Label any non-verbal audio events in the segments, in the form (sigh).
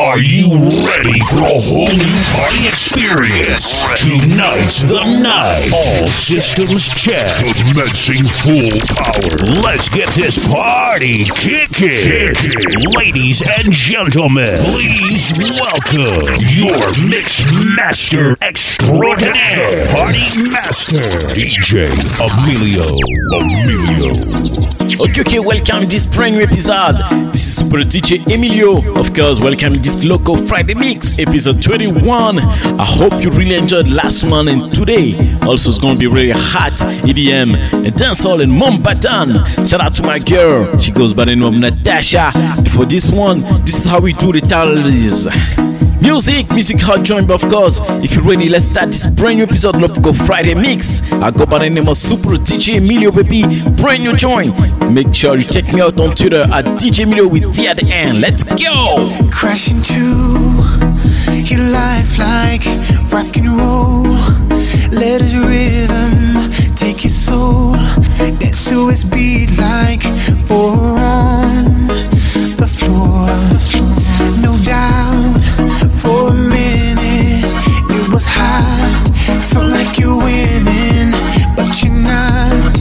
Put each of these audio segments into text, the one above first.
Are you ready for a whole new party experience? Tonight's the night. All systems check. Commencing full power. Let's get this party kicking. Ladies and gentlemen, please welcome your mix master extraordinaire, party master, DJ Emilio. Emilio. Okay, okay, welcome to this brand new episode. This is Super DJ Emilio. Of course, welcome this Loco Friday Mix, episode 21. I hope you really enjoyed last one and today. Also, it's gonna be really hot EDM and dancehall and moombahton. Shout out to my girl. She goes by the name of Natasha. For this one, this is how we do the titles. Music, music hot joint, but of course, if you're ready, let's start this brand new episode of Go Friday Mix. I go by the name of Super DJ Emilio, baby. Brand new joint. Make sure you check me out on Twitter at DJ Emilio with T at the end. Let's go! Crash into your life like rock and roll. Let his rhythm take your soul. Dance to his beat like four on the floor. Felt like you're winning, but you're not.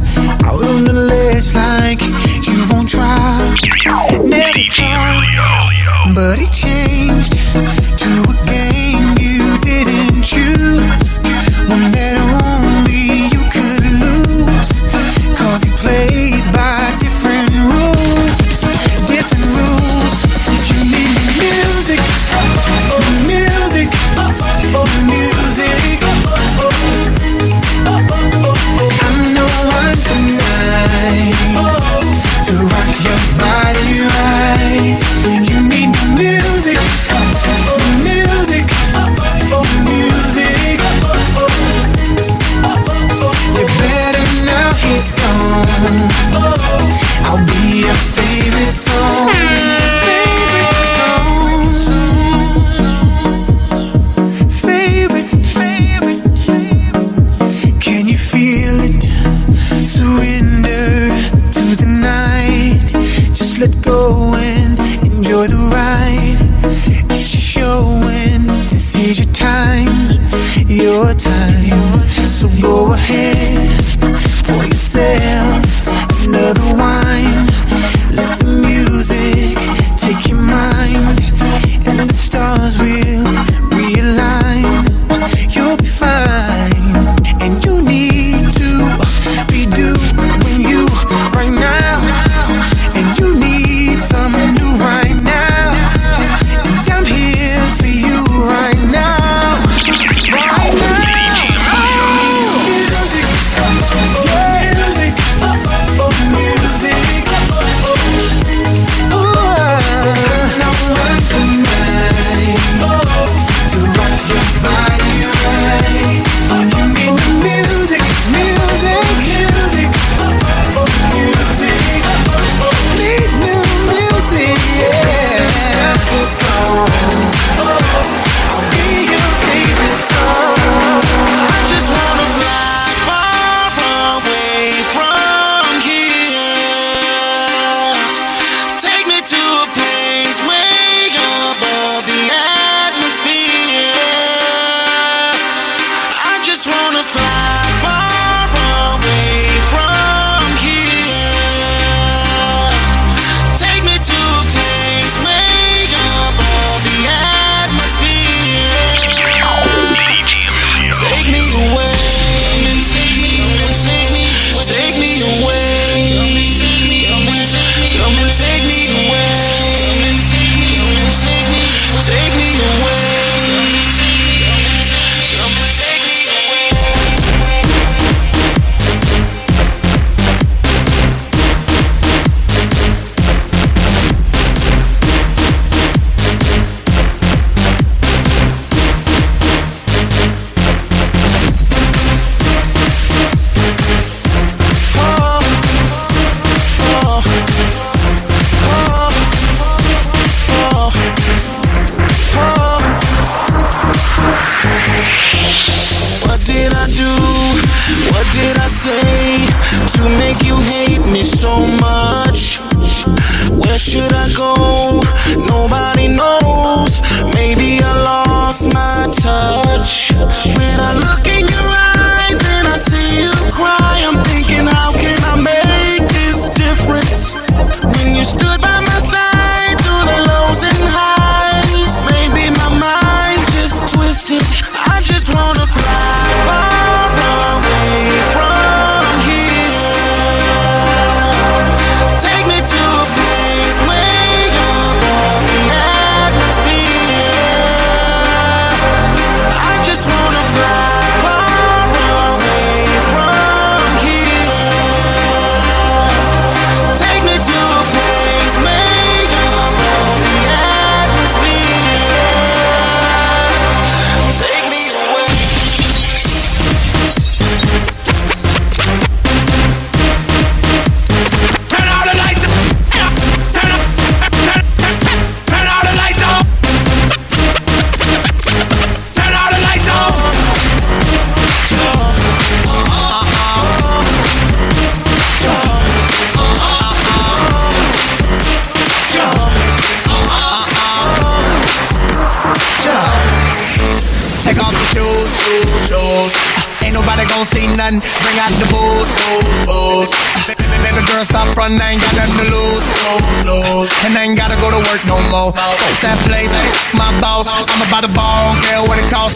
Out on the ledge like you won't try. Never try. But it changed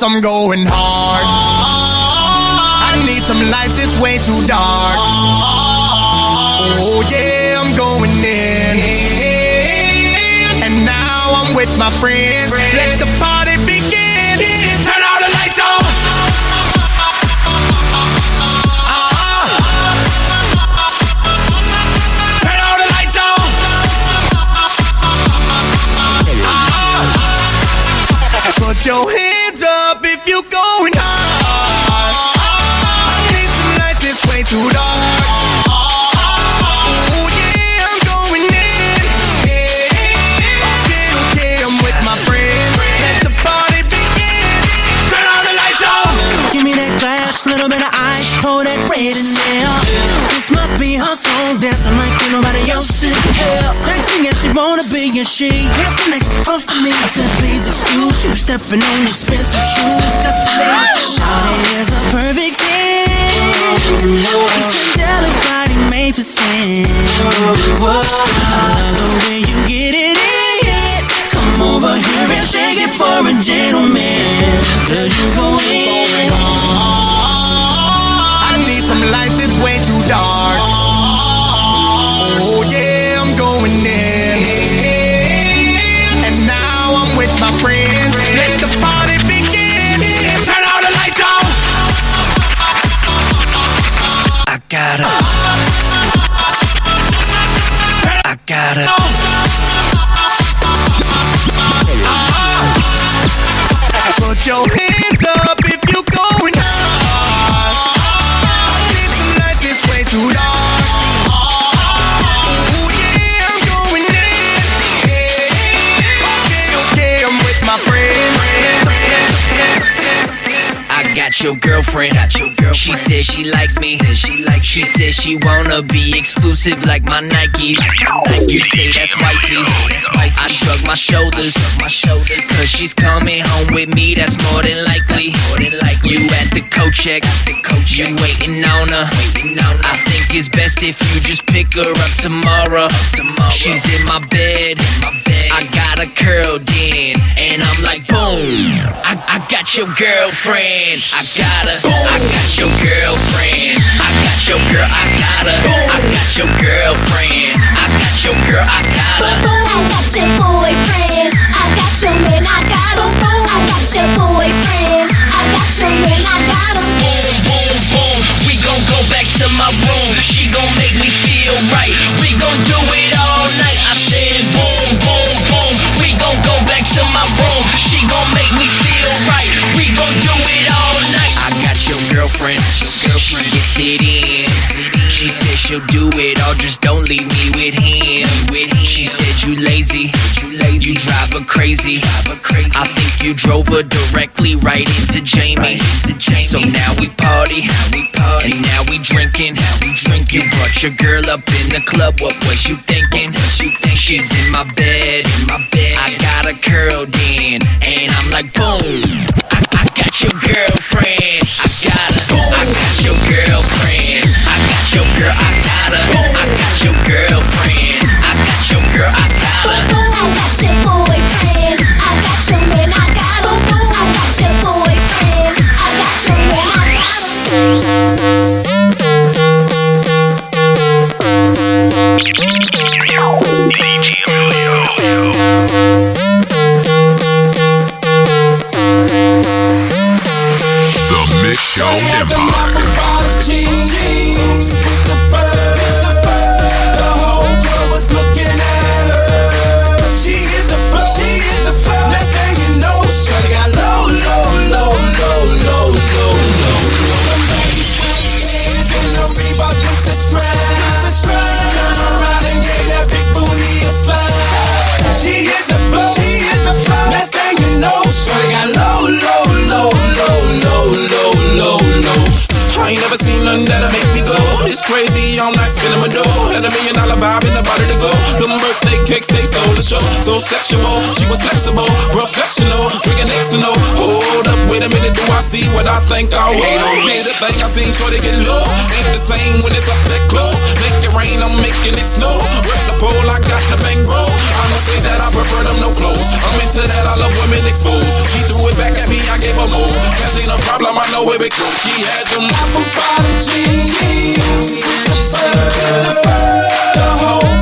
I'm going hard. I need some lights. It's way too dark. Oh yeah, I'm going in. And now I'm with my friends. Let the party begin. Turn all the lights on. Your hands and she handsome next close to me. I said, please excuse you, stepping on expensive shoes. That's the Shawty is a perfect ten. It's angelic body made to sin. I love the way you get it in. Come over here and shake it for a gentleman. Cause you go in. Your girlfriend. Got your girlfriend. She said she likes me. Said she likes. She said she wanna be exclusive like my Nikes. You say that's wifey. That's wifey. I shrug my shoulders. My shoulders. Cause she's coming home with me. That's more than likely. More than likely. You at the coat check. You waiting on her. Waiting on her. I think it's best if you just pick her up tomorrow. Tomorrow. She's in my bed. In my bed. I got her curled in, and I'm like boom. I, I got your girlfriend. I got her. I got your girlfriend. I got your girl. I got her. I got your girlfriend. I got your girl. I got her. I got your boyfriend. I got your man. I got him. I got your boyfriend. I got your man. I got him. Boom, boom, boom. We gon' go back to my room. She gon' make me feel right. We gon' do it all She gets it in. She said she'll do it all, just don't leave me with him. She said you lazy. You drive her crazy. I think you drove her directly right into Jamie. So now we party, and now we drinking. You brought your girl up in the club. What was you thinking? She's in my bed? I got her curled in, and I'm like boom. I got your girlfriend. I got her. I got your girlfriend. I got your girl. I got her. I got your girlfriend. I got your girl. I got her. I got your boyfriend. I got your man. I got him. I got your boyfriend. I got your man. I got Show Empire. Body to go. Them birthday cakes, they stole the show. So sexual, she was flexible, professional, drinking Xano. Hold up, Wait a minute, do I see what I think I will? Yeah, the thing I seen, sure they get low. Ain't the same when it's up that close. Make it rain, I'm making it snow. Rip the pole, I got the bang bro. I'ma say that I prefer them no clothes. I'm into that, I love women exposed. She threw it back at me, I gave her more. Cash ain't a problem, I know where it goes. She had them apple bottom jeans. The whole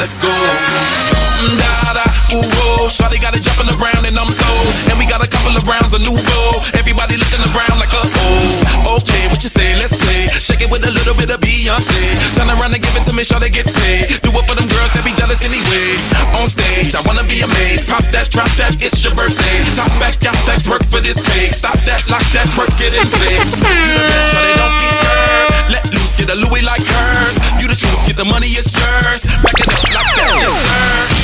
Let's go. Da, da whoa. Shawty got it jumping around and I'm slow. And we got a couple of rounds of new flow. Everybody looking around like us. Oh, okay, what you say? Let's play. Shake it with a little bit of Beyonce. Turn around and give it to me, Shawty get paid. Do it for them girls that be jealous anyway. On stage, I wanna be amazed. Pop that, drop that, it's your birthday. Top back, got that, work for this pay. Stop that, lock that, work it in place. You the best, Shawty, don't be scared. Let loose, get a Louis like hers. You the truth, get the money, it's yours. Back it up like that, yes sir.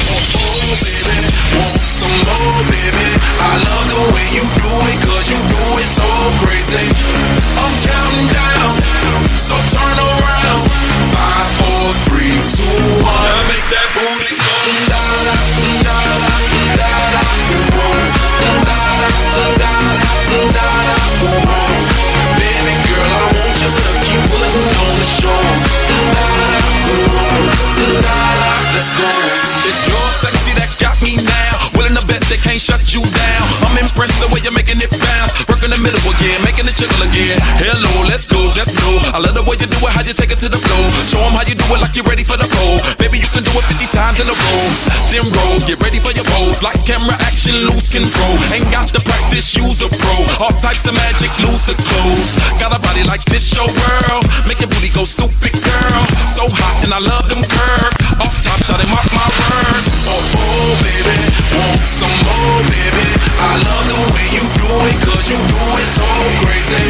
Do it like you're ready for the flow. Baby, you can do it 50 times in a row. Then roll, get ready for your pose. Like camera action, lose control. Ain't got to practice, use a pro. All types of magic, lose the clothes. Got a body like this, show world. Make your booty go stupid, girl. So hot, and I love them curves. Off top, shot him mark my words. Oh, oh, baby, want some more, baby. I love the way you do it, cause you do it so crazy.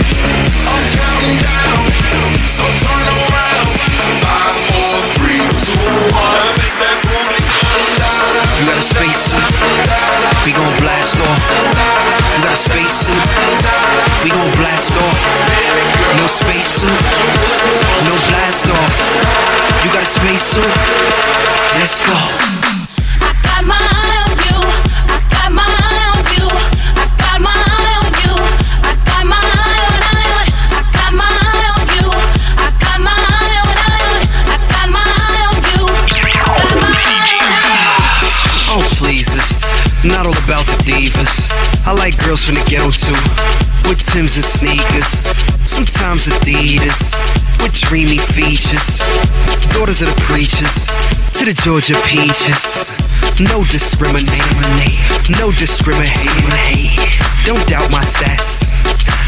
I'm counting down, so turn got a spacesuit, we gon' blast off. You got a spacesuit, we gon' blast off. No spacesuit, no blast off. You got a spacesuit, let's go. Girls from the ghetto too, with Tims and sneakers. Sometimes Adidas, with dreamy features. Daughters of the preachers, to the Georgia peaches. No discriminate, no discriminate. Don't doubt my stats.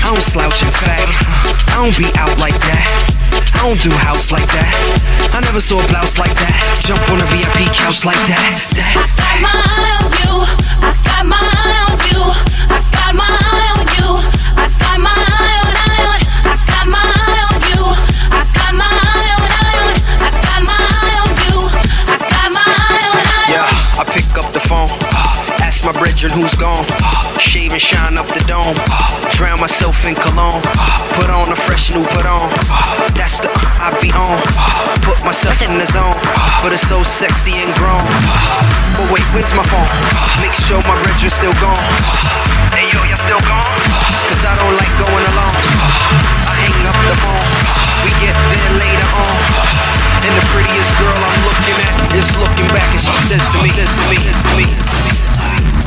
I don't slouch in fact. I don't be out like that. I don't do house like that. I never saw a blouse like that. Jump on a VIP couch like that. that. I got my eye on you. I got my eye on you. I got my eye on you. I got my eye on, eye on. I got my eye on you. I got my eye on, eye on. I got my eye on you. I got my eye on, eye on. Yeah, I pick up the phone. My brethren who's gone. Shave and shine up the dome. Drown myself in cologne. Put on a fresh new put on. That's the uh, I be on. Put myself in the zone. For the so sexy and grown. But wait, where's my phone? Make sure my brethren still gone. Hey yo, y'all still gone? Cause I don't like going alone. I hang up the phone. We get there later on. And the prettiest girl I'm looking at is looking back and she says to me, says to me, says to me.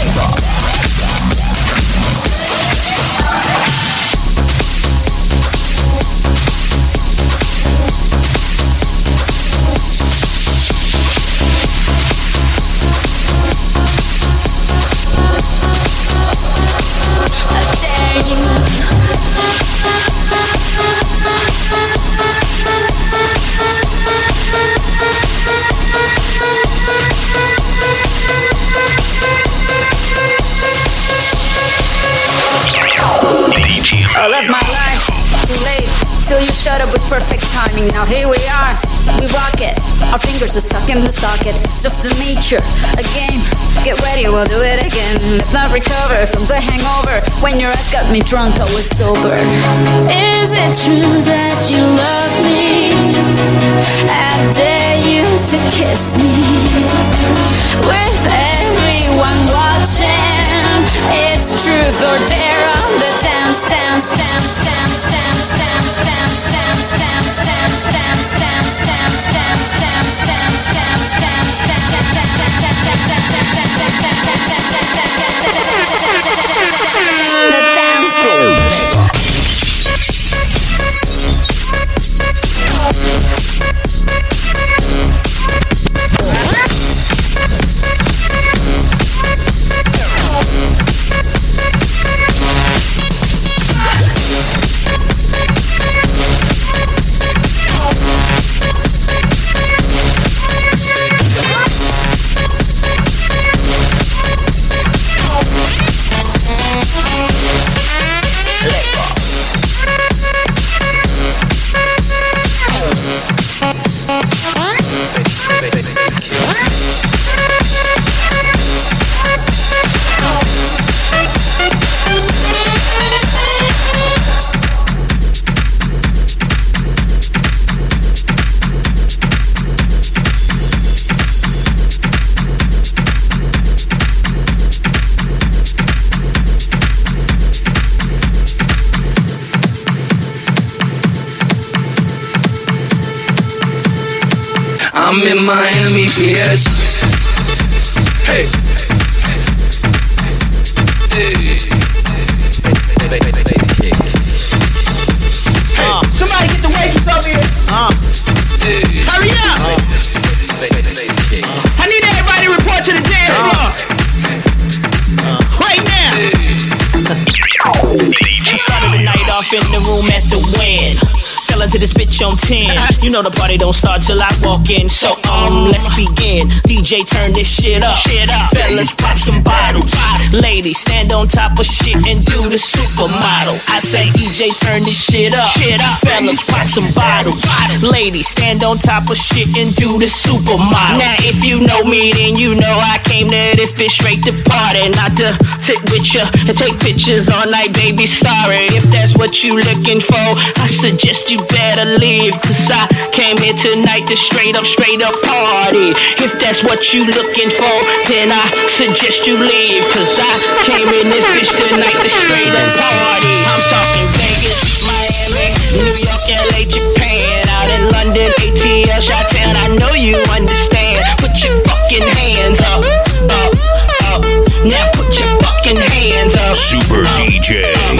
Stop. Now here we are, we rock it. Our fingers are stuck in the socket. It's just the nature, a game. Get ready, we'll do it again. Let's not recover from the hangover. When your ass got me drunk, I was sober. Is it true that you love me? I dare you to kiss me with everyone watching. It's truth or dare on the dance, dance, dance, dance, dance, yeah. 10. You know the party don't start till I walk in. So, let's begin. DJ, turn this shit up. Fellas, pop some bottles. Ladies, stand on top of shit and do the supermodel. I say, DJ, turn this shit up. Fellas, pop some bottles. Ladies, stand on top of shit and do the supermodel. Now, if you know me, then you know I came to this bitch straight to party, not to sit with ya and take pictures all night, baby. Sorry if that's what you looking for. I suggest you better leave, cause I came here tonight to straight up, straight up party. If that's what you looking for, then I suggest you leave, cause I came in this bitch tonight to straight up party. I'm talking Vegas, Miami, New York, LA, Japan, out in London, ATL, Chi-Town. I know you understand. Put your fucking hands up, up, up. Now put your fucking hands up. Super DJ Emilio.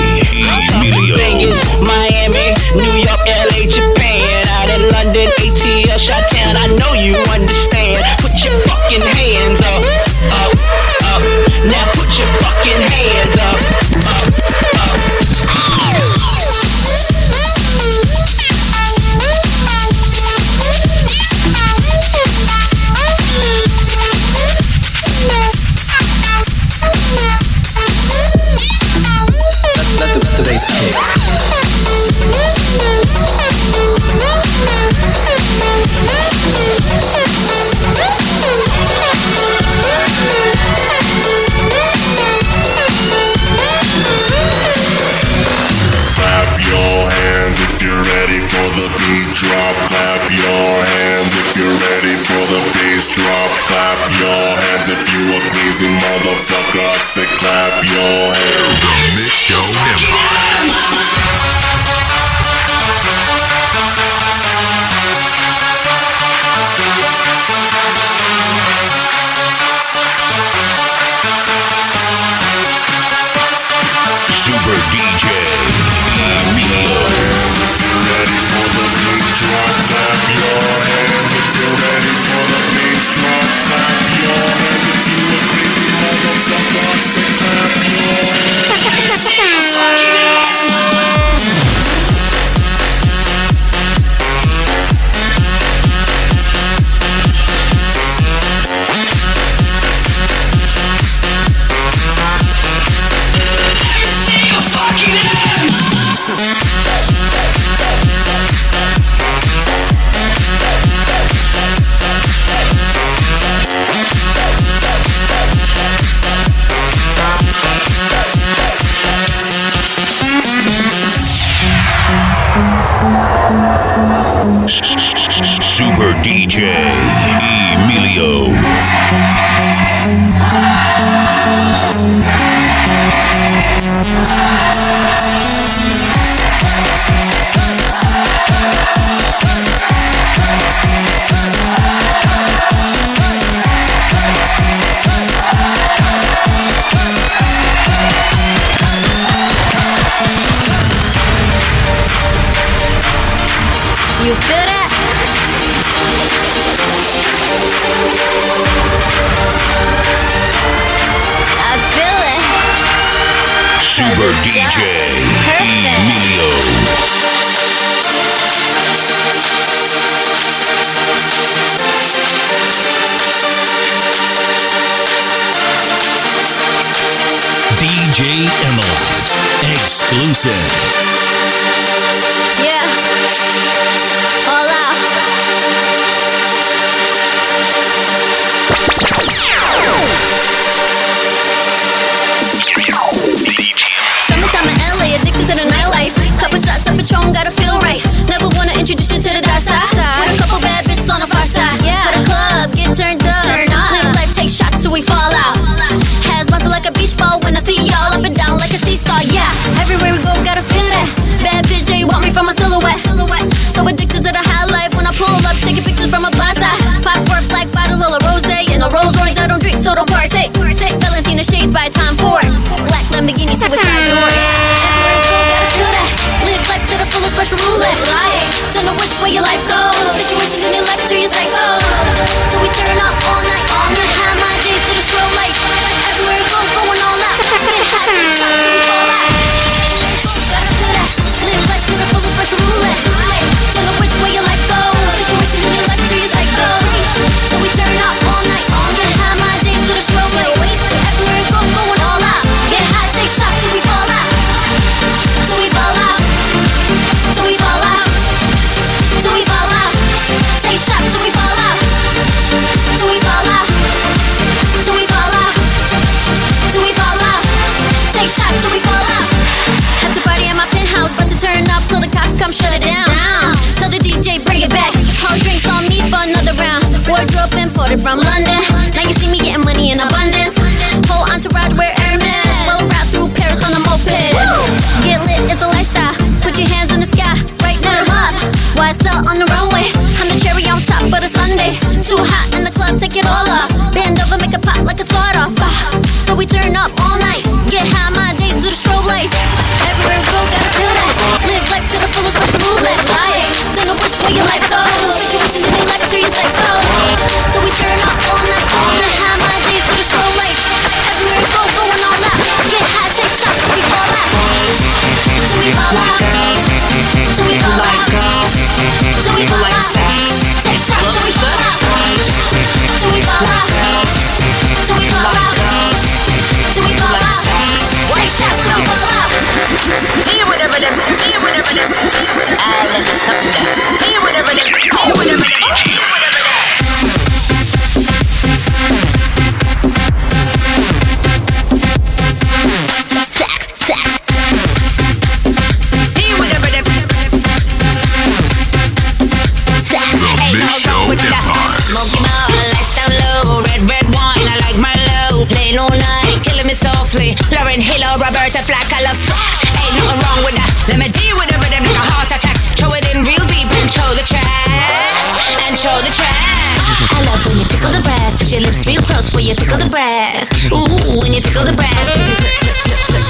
tickle the breast,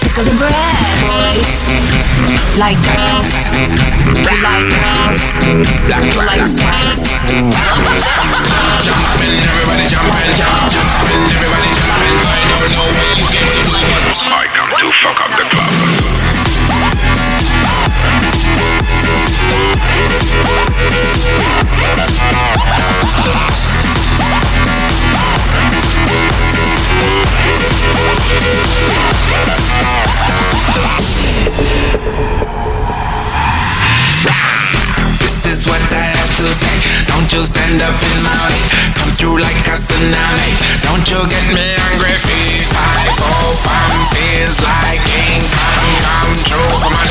tickle the breast. Like this, like this, like this. Jumping, everybody jumping, jump, jumping, everybody jumping. I don't know what you get the but I come to fuck up the club. This is what I have to say. Don't you stand up in my way. Come through like a tsunami. Don't you get me angry. Oh feels like king. Come, come true. From my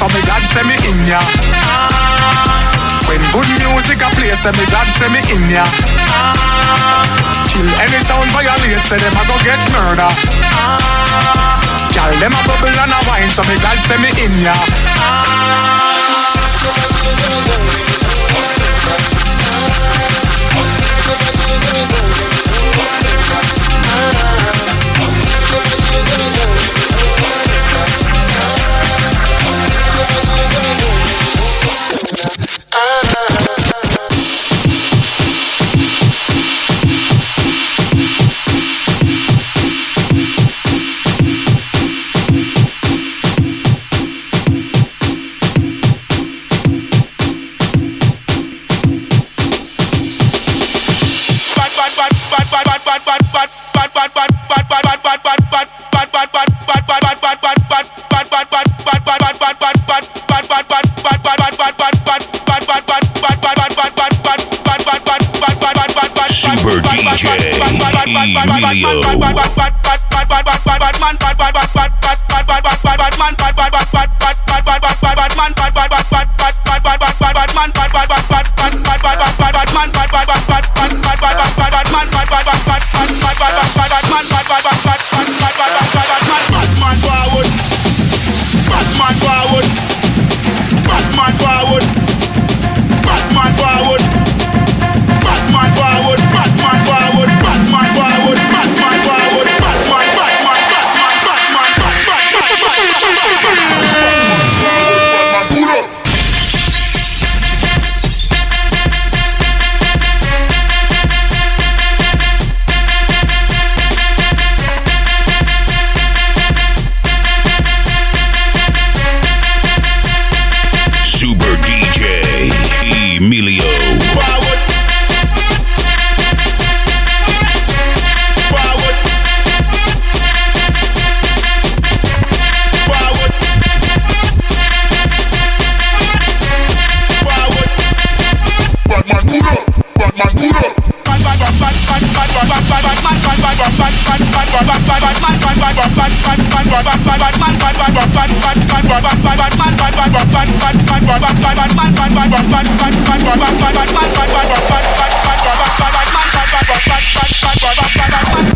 So me glad say me in ya. When good music a play Say me glad say me in ya. Kill any sound violate Say them a go get murder. Gyal them a bubble and a wine So me glad send me in ya.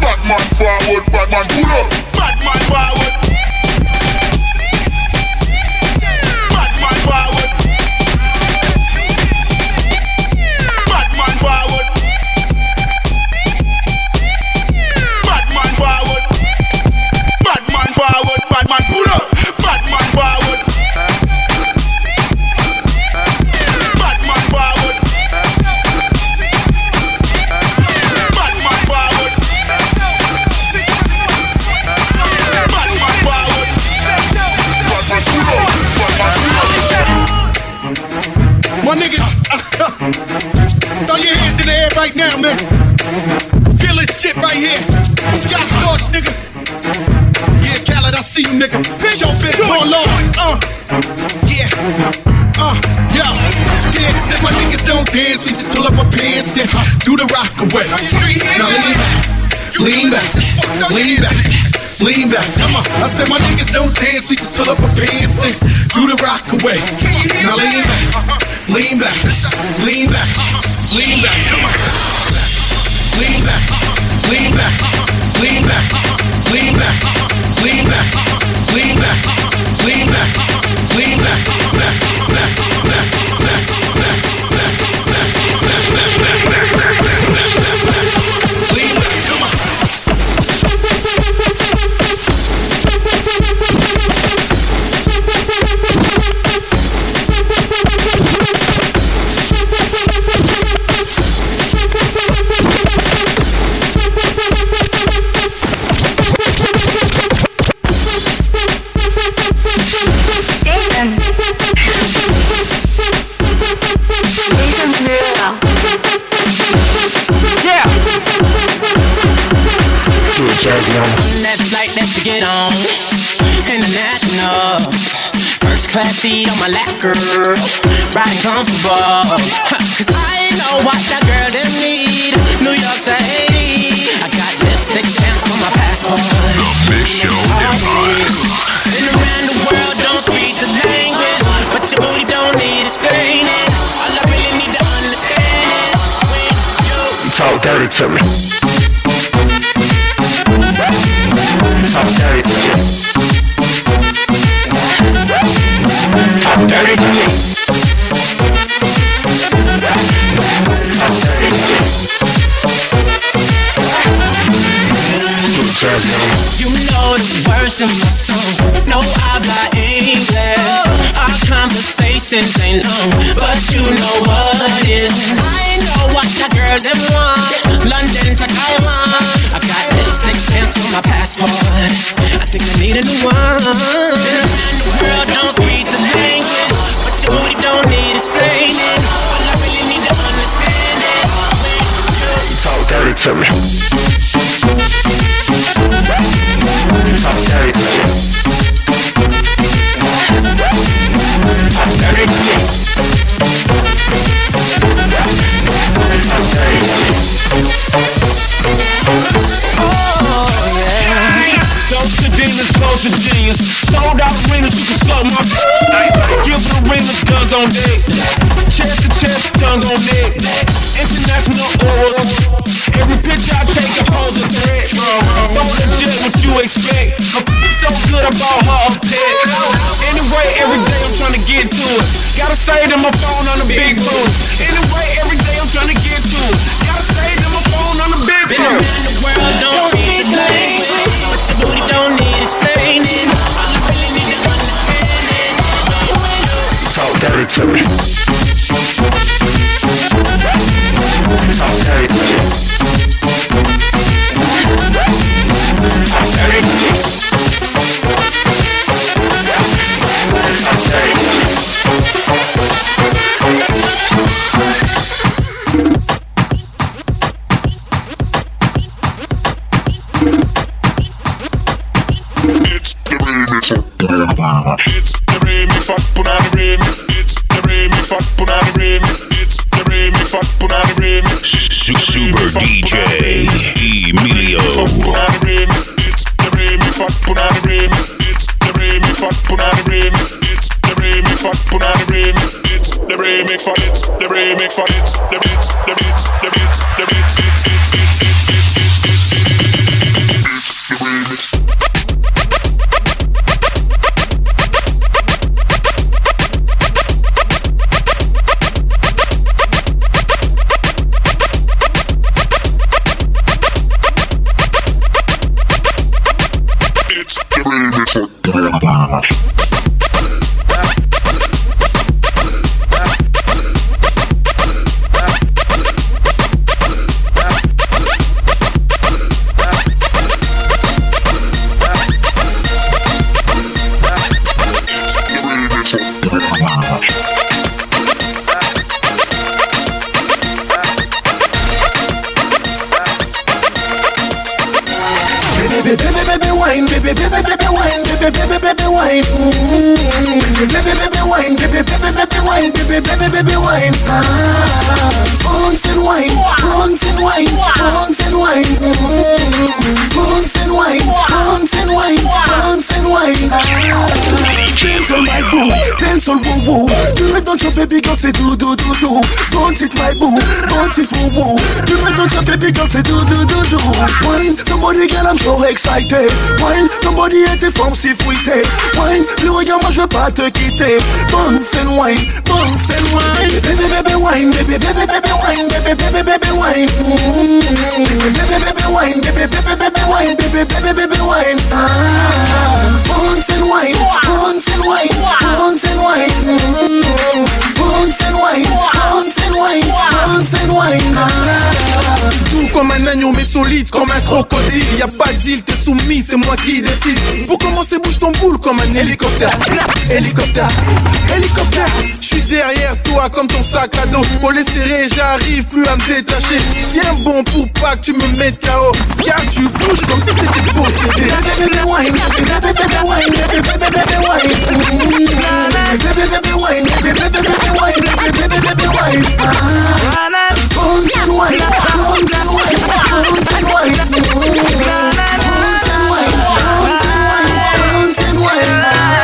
Batman forward, Batman pull up. Khaled, I see you, nigga. Show bitch, more long. Uh, yeah. Uh, yo, yeah, said my niggas don't dance, he just pull up a pants and do the rock away. Now lean back, lean back, lean back, lean back. Come on, I said my niggas don't dance, he just pull up a pants and do the rock away. Now lean back, lean back, lean back, lean back. Come on, lean back, lean back, lean back, lean back, lean back, lean back, lean back, lean back, back, my lap, girl. Riding comfortable. Cause I know what that girl them need. New York to Haiti. I got lipstick stamps on my passport. The Mix Show Empire. Been around the world, don't speak the language. But your booty don't need explaining. All I really need to understand is when you Talk dirty to me. Talk dirty to me. Talk dirty to me. Talk dirty to me. You know the words in my songs. No I habla English. Our conversations ain't long, but you know what it is. I know what that girl them want. London to Taiwan. I got lipstick stamps on my passport. I think I need a new one. Close to genius. Sold out arenas, you can suck my (laughs) Give the arenas guns on deck. I bought her a pet. Anyway, every day I'm trying to get to it. Gotta say to my phone on the big booty. Anyway, Netflix Excited. Wine, nobody était forme si fouillé. Wine, le regarde, moi je veux pas te quitter. Bounce and wine, bounce and wine. Baby, baby, wine, baby, baby, baby, wine, baby, baby, baby, wine. Mm. Baby, baby, wine, baby, baby, baby, wine, baby, baby, baby, wine. Ah, bounce and wine, bounce and wine, bounce and wine. Mm. Bounce and wine, bounce and wine, bounce and wine. Ah. Doux comme un agneau mais solide comme un crocodile Y'a pas d'île, t'es soumis, c'est moi qui décide. Pour commencer bouge ton boule comme un hélicoptère. Hélicoptère, hélicoptère. J'suis derrière toi comme ton sac à dos. Pour les serrer j'arrive plus à me détacher. Tiens bon pour pas que tu me mettes KO Car tu bouges comme si t'étais possédé one in.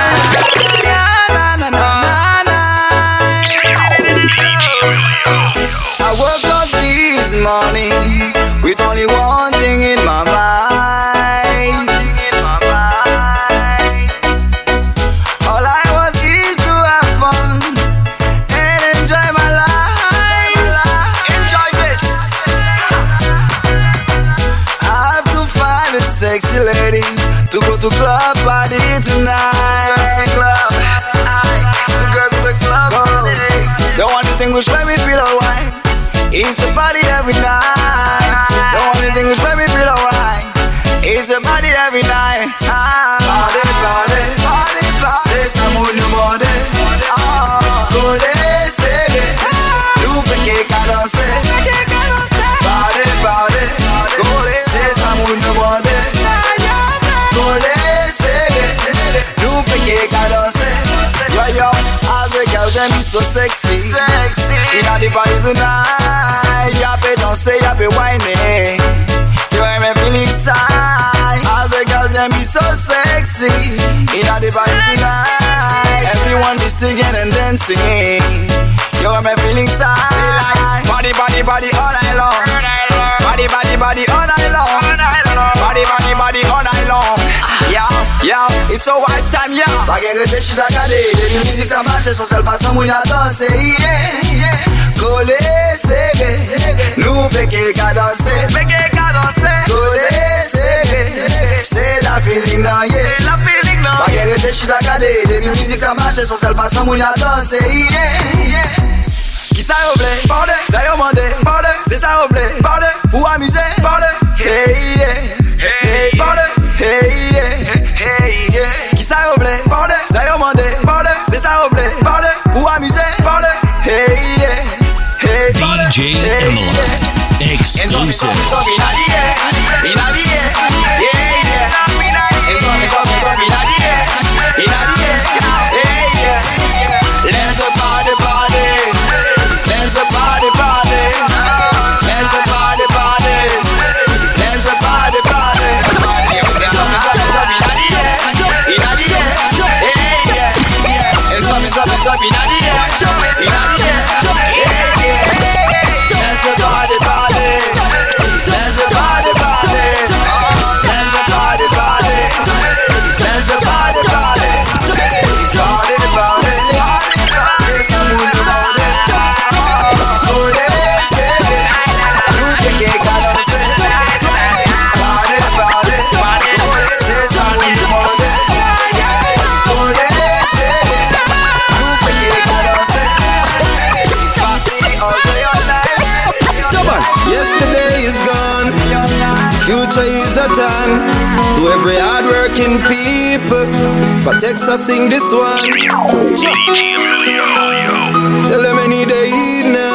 So sexy. Sexy. Inna the party tonight, y'a fait danser, y'a fait whiner. You make me feel inside. All the girls them be so sexy. Inna the party tonight, everyone is singing and dancing. You make me feel inside. Body, body, body all night long. Body, body, body all night long. Body, body, body all night long. Yeah, yeah, it's so white time, yeah. Bagen rete chita gade Demi mizik sa mache Son sel fason moun a danse Kole sebe Nou peke ka danse. Kole sebe Se la feeling nan ye. Bagen rete chita gade Demi mizik sa mache Son sel fason moun a Ki sa yo vle, pande Sa yo mande, pande Se sa yo Ou amize, pande Hey yeah, hey yeah. Hey yeah, hey yeah. sa yo vle, borde Sa yo mande, borde Se sa yo vle, borde Ou amuse, borde Hey yeah, hey borde DJ Emilio, exclusive. To every hardworking people, protects us sing this one. Tell them any day now.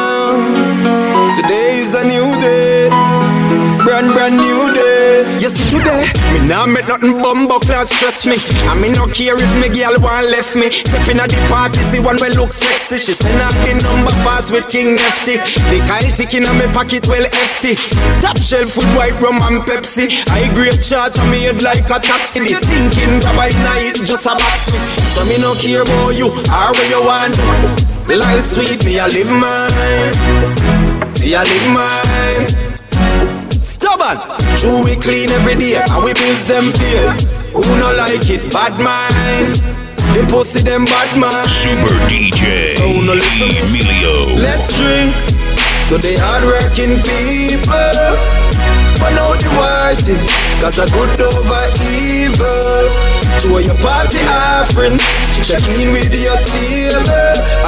Me nah make nothing bumbo class stress me. I me no care if me girl want left me. Stepping at the party, see one way look sexy. She send out the number fast with King Nefty. The Kyle ticking on me pocket well hefty. Top shelf with white rum and Pepsi. I great charge on me head like a taxi. You thinking grab a night just a box me. So me no care about you or where you want. Life sweet, me I live mine. Me I live mine. Stubborn, true we clean every day and we bills them pay. Who no like it? Bad mind. The pussy them bad mind. Super DJ So no listen? Emilio. Let's drink to the hardworking people. But out the whitey, cause a good over evil. Show your party offering, check in with your table.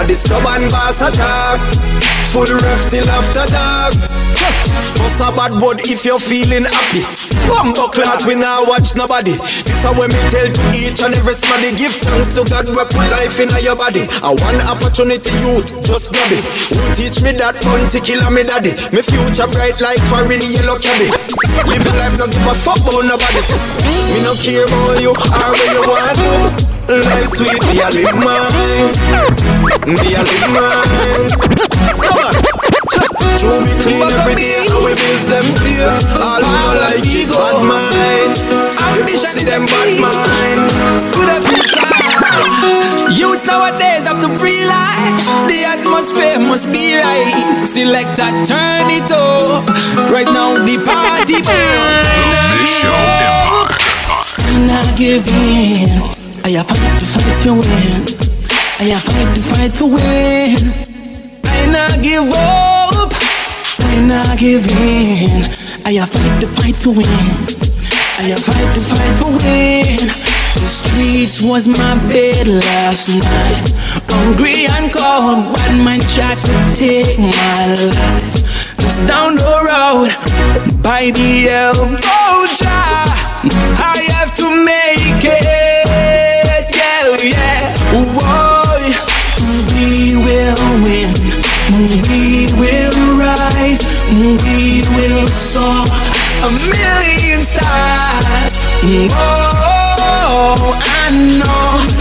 And the stubborn boss attack, full ref till after dark. Bust a bad bud if you're feeling happy. Bumbo clot, we now watch nobody. This is when me tell to each and every somebody give thanks to God we put life in your body. A one opportunity youth, just grab it. Who teach me that bounty killer me daddy? Me future bright like foreign yellow cabby. Live a life, don't give a fuck about nobody. Me no care about you or where you want to. Life sweet, me a live mine. Me a live mine. Stubborn. True be clean every day and we bills them clear. All who no like it, bad mind. The pussy them bad mind. to the future. Youths nowadays have to free life. The atmosphere must be right. Select a turn it up. Right now the party I (laughs) not give in. I fight to fight for win. I fight to fight for win. I not give up. I not give in. I fight to fight for win. I fight to fight for win. The streets was my bed last night. Hungry and cold, bad man tried to take my life. Just down the road, by the elbow I have to make it. Yeah, yeah. Whoa, we will win. We will rise. We will soar a million stars. Oh, I know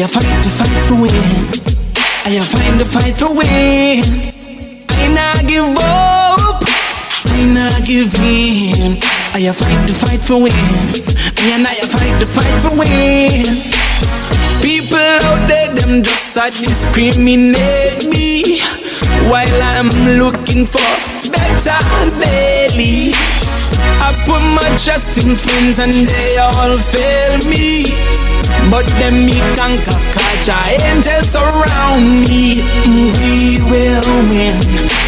I fight to fight for win. I find to fight for win. I not give up. I not give in. I fight to fight for win. And I fight to fight for win. People out there, them just a discriminate me while I'm looking for better daily. I put my trust in friends and they all fail me. But them me conquer, catch angels around me. Mm, we will win,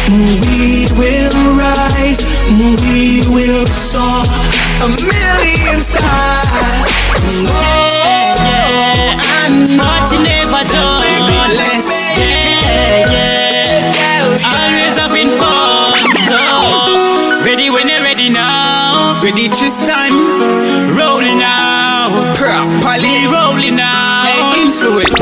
mm, we will rise, mm, we will soar a million stars. Yeah, yeah. Oh, I know But you never done. Less. This time. Rolling out, Properly rolling now. Hey, influence.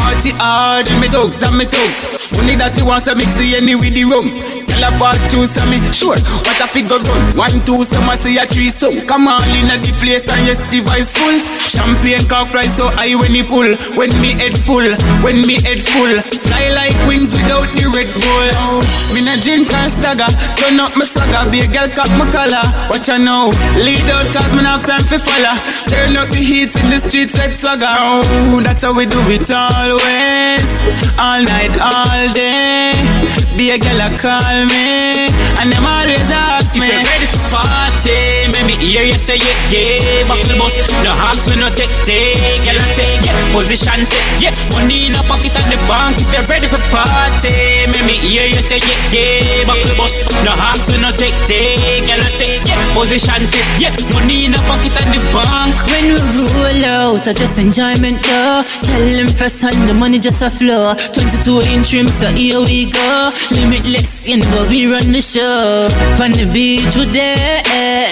Party hard, me dogs and me thugs. Only that you want to mix the any with the rum. Tell a pass two so me sure what a figure run. One two some I see a three so come on in at the place and yes device full. Champagne cock fly so high when he pull. When me head full, when me head full. Fly like wings without the Red Bull. Oh, me na drink and stagger. Turn up my swagger, be a girl cut my collar. Watch I know, lead out cause me have time for follow. Turn up the heat in the streets like swagger. Oh, that's how we do it always, all night, all day. Be a girl, I call me, and them always ask If me. you're ready for party, make me hear you say yeah, yeah. Buckle bus, no hawks we no take take. Girl I say yeah, position say yeah. Money in a pocket and the bank if you're ready for party. Make me hear you say yeah, yeah. Buckle bus, no hawks we no take take. Girl I say yeah, position say yeah. Money in a pocket and the bank. When we roll out, I just enjoyment though. Tell them first hand the money just a flow. 22 inch rims, so here we go. Limitless, you know we run the show. On the beach with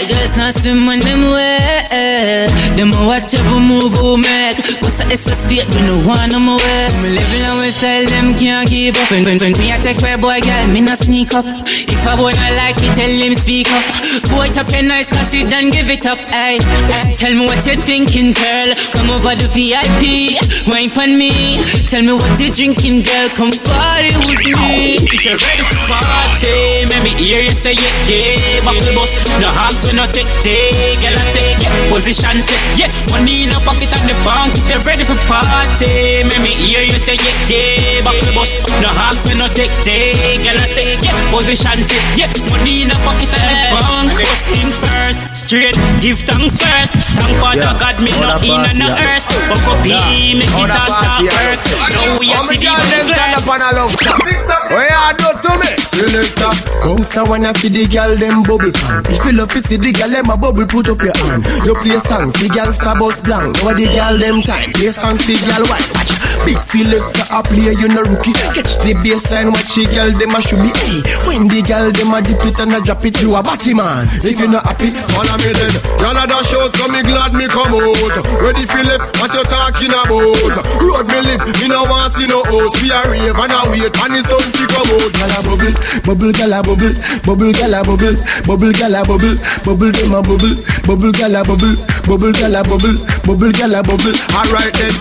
girls not swim when them wet. Eh. Them a watch every move oh, we make. What's the SS feet, we no want them away. Me living on my style, them can't keep up. When, when, when me a take boy, girl, me not sneak up. If I wanna like it, tell him speak up. Boy, top your nice, cause she done give it up. Ay. Tell me what you're thinking, girl. Come over the VIP, wine on me. Tell me what you're drinking, girl. Come party with me. If you're ready for party, let me hear you say yeah, yeah. Buckle bus, no hawks we no take take. Girl I say yeah, position say yeah. Money in a pocket and the bank. If you're ready for party, make me hear you say yeah, yeah. Buckle bus, no hawks we no take take. Girl I say yeah, position say yeah. Money in a pocket and the bank. First things first, straight give thanks first. Thank Father Yeah. God me All not the in and party, the yeah. earth. Fuck up Yeah. me, make All it the all start work. Now we are me see the girl, them turn up on a love song. What you do to me? Selector, bounce a wanna feed the girl them bubble pan. If you love to see the girl them a bubble, put up your hand. You play song, the girl star bus blank. Now the girl them time, play song, the girl white. Watch, big selector a play, you no rookie. Catch the baseline, watch the girl them a should be. Hey, when the girl them a dip it and a drop it, you a batty man. If you not happy, follow me then. Girl a dash out, so me glad me come out. Ready left, what you talking about? Road me live, me no want see no host. We a rave and a wait, and the sun fi come out. Girl a bubble, bubble, girl a bubble, bubble, girl a bubble, bubble, girl a bubble, bubble, them a bubble, bubble, girl a bubble, bubble, girl a bubble, bubble, girl a bubble. Alright then,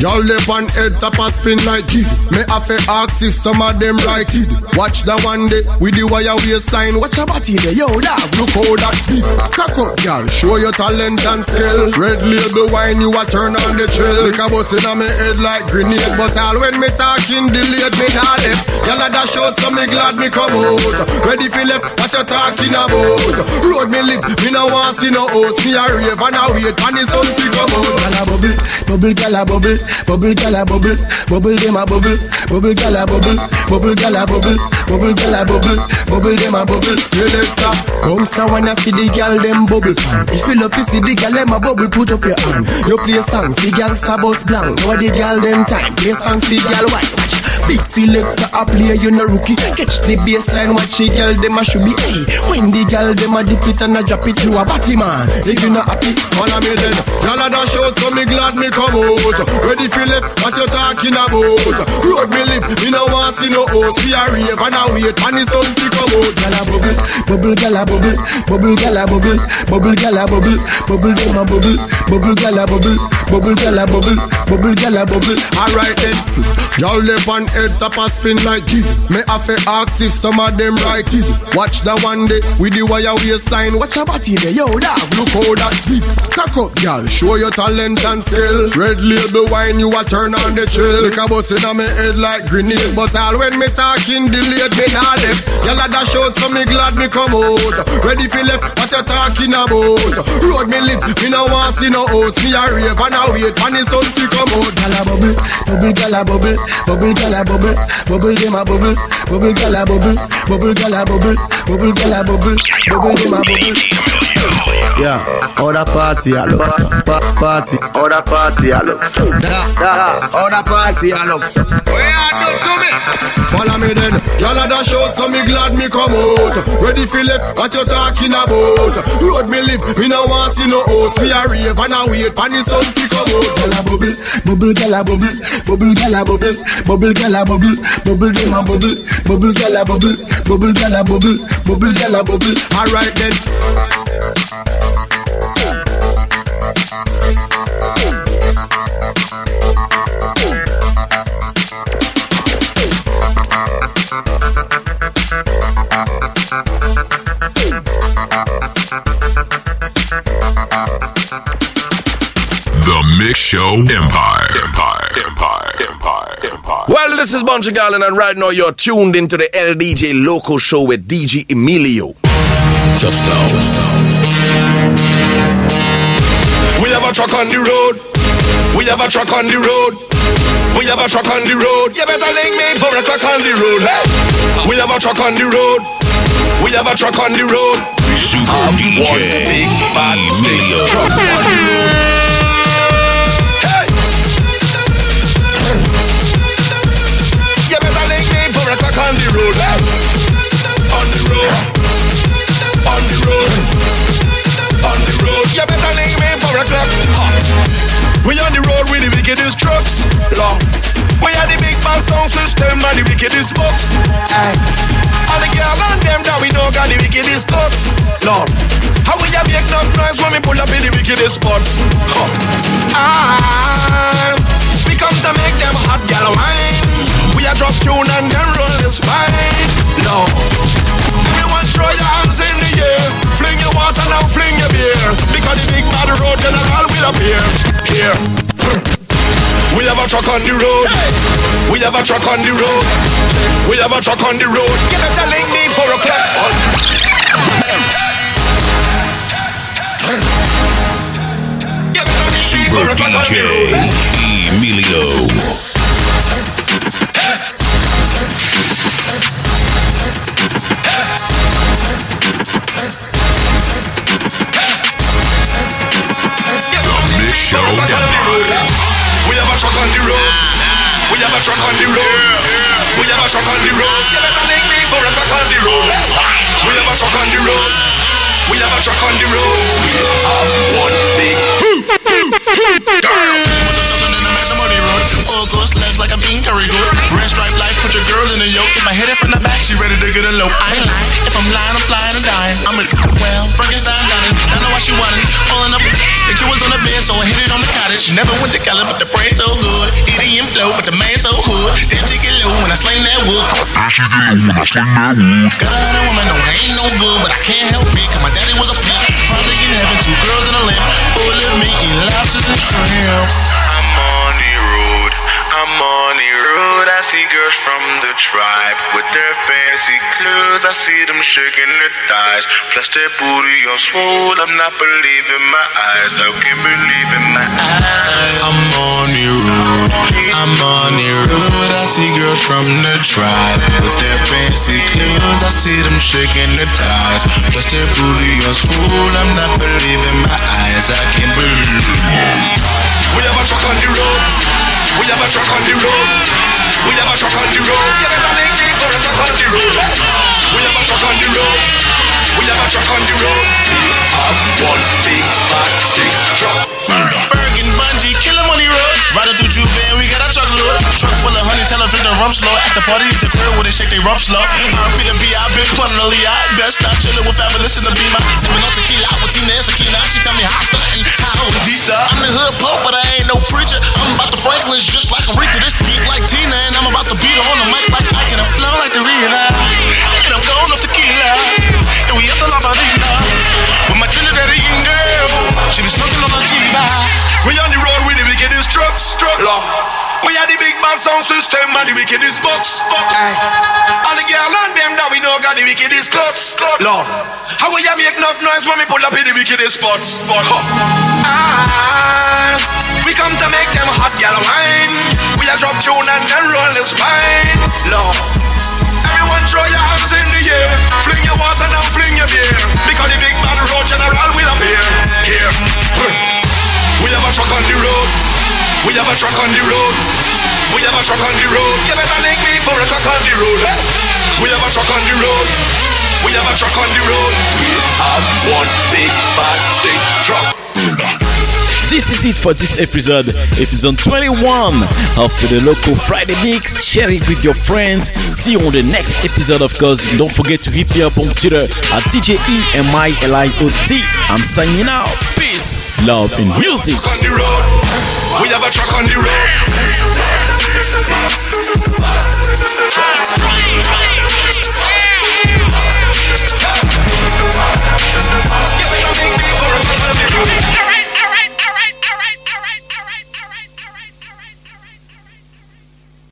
y'all lip on head top a spin like kid. Me have to ask if some of them right it. Watch the one day with the wire waistline. Watch your body there, yo dog. Look how that big cock up, girl. Show your talent and skill. Red label wine, you a turn on the trail. Lick a bus in me head like grenade, but all when me talking delayed, me not left. Y'all a dash out, so me glad me come out. Ready for left, what you talking about? Road me lit, me no want see no host. Me a rave and a wait, and the sun fi come out. Gyal a bubble, bubble, gyal a bubble, bubble, gyal a bubble, bubble dem a bubble, bubble, gyal a bubble, bubble, gyal a bubble, bubble, gyal a bubble, bubble dem a bubble. Selector, bounce a wanna fi the gyal dem bubble pan. If you love to see the gyal dem a bubble, put up your hand. You play song fi gyal star bus blank. Now the gyal dem time, play song fi gyal white. Big selector a play, you no rookie. Catch the baseline, watch the gyal dem a should be. Hey, when the gyal dem a dip it and a drop it, you a batty man. If you not happy, follow me then. Gyal a dash out, so me glad me come out. Ready for left, what you talking about? Road me live, me no want see no host. We a rave and a wait, and the sun fi come out. Gyal a bubble, bubble, gyal a bubble, bubble, gyal a bubble, bubble, gyal a bubble, bubble dem a bubble, bubble, gyal a bubble, bubble, gyal a bubble, bubble, gyal a bubble. Alright then, y'all lip on head top a spin like kid. Me have to ask if some of them right it. Watch the one day with the wire waistline. Watch your body there, yo dog. Look how that big cock up, girl. Show your talent and skill. Red label wine, you a turn on the chill. Lick a bus in me head like grenade, but all when me talking delayed, me not left. Y'all a dash out, so me glad me come out. Ready for left, what you talking about? Road me lit, me no want see no host. Me a rave and a wait, and the sun fi come out. Gyal a bubble, bubble, gyal a bubble, bubble, gyal bubble, bubble dem a bubble, bubble, gyal a bubble, bubble, gyal a bubble, bubble, gyal a bubble, bubble dem a bubble. Yeah, other party I look so. Pa- party, other party I look so. Da, da, other party I look so. Where do to me? Follow me then, y'all a dash out, so me glad me come out. Ready left, what you talking about? Road me live, me no want see no host. We a rave and a wait, and the sun fi come out. Gyal a bubble, bubble, gyal a bubble, bubble, gyal a bubble, bubble, gyal a bubble, bubble dem a bubble, bubble, gyal a bubble, bubble, gyal a bubble, bubble, gyal a bubble. Alright then. The Mix Show Empire. Empire. Empire. Empire. Empire. Well, this is Bunch Garland, and right now you're tuned into the LDJ Local Show with DJ Emilio. Just now. Just now. We have a truck on the road. We have a truck on the road. We have a truck on the road. You better link me for a truck on the road. Hey. We have a truck on the road. We have a truck on the road. Super Have DJ one big bad stick truck on the road. Hey. You better link me for a truck on the road. Hey. Huh. We on the road with the wickedest trucks. Lord. We are the big band sound system and the wickedest bucks. Aye. All the girl and them that we know got the wickedest cuts. Lord. How we a make enough noise when we pull up in the wickedest spots. Huh. Ah, we come to make them hot gal wine. We a drop tune and then roll the spine. Lord. Everyone throw your hands in the air. Water now, fling your beer. Because the big bad road general will appear. Here. We have a truck on the road. We have a truck on the road. We have a truck on the road. Link me for a clap. DJ Emilio. Your girl in a yoke. If I hit it from the back, she ready to get a low. I ain't lying. If I'm lying, I'm flying and dying. I'm a well, Frankenstein got it. I know why she wanted it. Pulling up, the kid was on the bed, so I hit it on the cottage. She never went to college, but the brain so good. EDM flow, but the man so hood. Damn, she get low when I sling that wood. God, a woman, no, I ain't no good, but I can't help it. Cause my daddy was a pimp. Project in heaven, two girls in a lamp. Full of meat, eating lobsters and shrimp. I'm on the road. I see girls from the tribe with their fancy clothes. I see them shaking their thighs, plus their booty on swole. I'm not believing my eyes, I can't believe in my eyes. I'm on the road, I'm on the road. I see girls from the tribe with their fancy clothes. I see them shaking their thighs, plus their booty on swole. I'm not believing my eyes, I can't believe it. We have a truck on the road. We have a truck on the road. We have a truck on the road. You better link me for a truck on the road. We have a truck on the road. We have a truck on the road. Have one big fat stick truck. Rum slow. At the party, the crib where they shake they rump slow. I'm feet B, I been putting a Lee. Best stop chillin' with fabulous in the beamer. Sippin' on tequila with Tina and Sakina. She tell me how stuntin', how old is star. I'm the hood pope, but I ain't no preacher. I'm about the Franklins just like Aretha. This deep like Tina, and I'm about to beat her on the mic like I can flow like the river. And I'm going off tequila. And we at the La Marina. With my Trinidad girl. She be smoking on the G-Bag. We on the road with the wickedest trucks. Lord. We are the big band sound system and the wickedest. Aye. All the girl and them that we know got the wickedest cuts. Lord. How we a make enough noise when we pull up in the wickedest spots? Ah, we come to make them hot gal wine. We a drop tune and then roll the spine. Lord. Everyone throw your hands in the air. Fling your water now, fling your beer. Because the big bad road general will appear. Here. We have a truck on the road. We have a truck on the road. We have a truck on the road. You better link me for a truck on the road. We have a truck on the road. We have a truck on the road. We have one big fat stick truck. This is it for this episode, episode 21 of the local Friday Mix. Share it with your friends. See you on the next episode, of course. Don't forget to hit me up on Twitter at DJEMILIOT. I'm signing out. Peace, love, and music. We have a truck on the road.